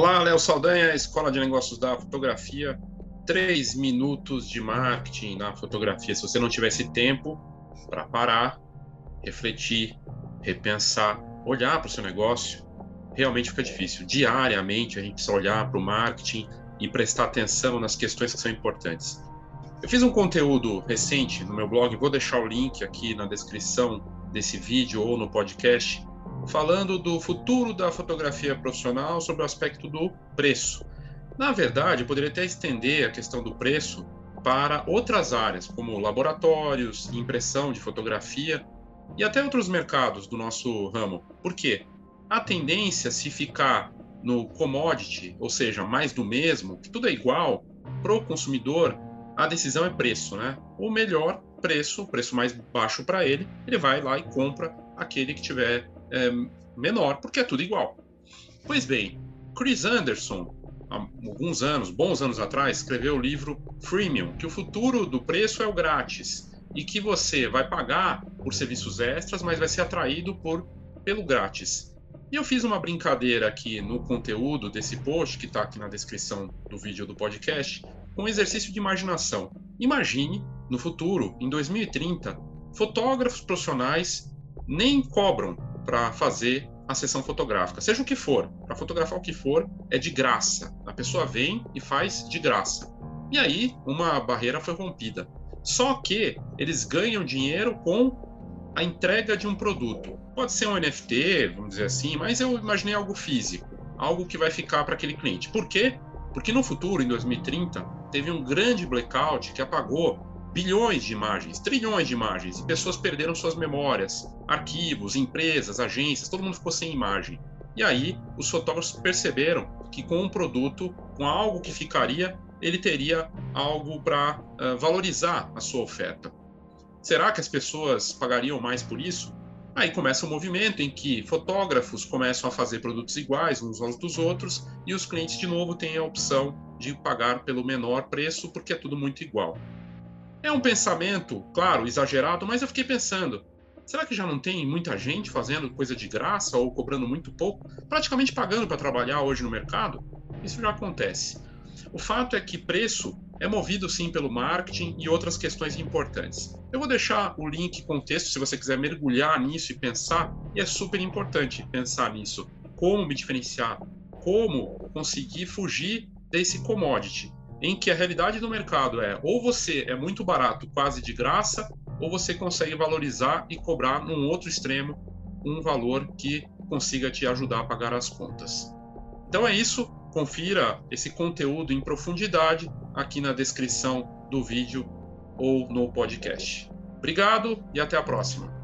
Olá, Léo Saldanha, Escola de Negócios da Fotografia. Três minutos de marketing na fotografia. Se você não tivesse tempo para parar, refletir, repensar, olhar para o seu negócio, realmente fica difícil. Diariamente a gente precisa olhar para o marketing e prestar atenção nas questões que são importantes. Eu fiz um conteúdo recente no meu blog, vou deixar o link aqui na descrição desse vídeo ou no podcast, falando do futuro da fotografia profissional sobre o aspecto do preço. Na verdade, eu poderia até estender a questão do preço para outras áreas, como laboratórios, impressão de fotografia e até outros mercados do nosso ramo. Por quê? A tendência, se ficar no commodity, ou seja, mais do mesmo, que tudo é igual, para o consumidor, a decisão é preço, né? O melhor preço, o preço mais baixo para ele, ele vai lá e compra aquele que tiver é, menor, porque é tudo igual. Pois bem, Chris Anderson, há alguns anos, bons anos atrás, escreveu o livro Freemium, que o futuro do preço é o grátis e que você vai pagar por serviços extras, mas vai ser atraído por pelo grátis. E eu fiz uma brincadeira aqui no conteúdo desse post, que está aqui na descrição do vídeo do podcast, com um exercício de imaginação. Imagine, no futuro, em 2030, fotógrafos profissionais nem cobram para fazer a sessão fotográfica, seja o que for, para fotografar o que for, é de graça. A pessoa vem e faz de graça. E aí, uma barreira foi rompida. Só que eles ganham dinheiro com a entrega de um produto. Pode ser um NFT, vamos dizer assim, mas eu imaginei algo físico, algo que vai ficar para aquele cliente. Por quê? Porque no futuro, em 2030, teve um grande blackout que apagou bilhões de imagens, trilhões de imagens, e pessoas perderam suas memórias, arquivos, empresas, agências, todo mundo ficou sem imagem. E aí, os fotógrafos perceberam que com um produto, com algo que ficaria, ele teria algo para uh, valorizar a sua oferta. Será que as pessoas pagariam mais por isso? Aí começa um movimento em que fotógrafos começam a fazer produtos iguais uns aos dos outros e os clientes de novo têm a opção de pagar pelo menor preço porque é tudo muito igual. É um pensamento, claro, exagerado, mas eu fiquei pensando: será que já não tem muita gente fazendo coisa de graça ou cobrando muito pouco, praticamente pagando para trabalhar hoje no mercado? Isso já acontece. O fato é que preço é movido sim pelo marketing e outras questões importantes. Eu vou deixar o link com o texto se você quiser mergulhar nisso e pensar, e é super importante pensar nisso. Como me diferenciar? Como conseguir fugir desse commodity? Em que a realidade do mercado é ou você é muito barato, quase de graça, ou você consegue valorizar e cobrar num outro extremo um valor que consiga te ajudar a pagar as contas. Então é isso, confira esse conteúdo em profundidade aqui na descrição do vídeo ou no podcast. Obrigado e até a próxima.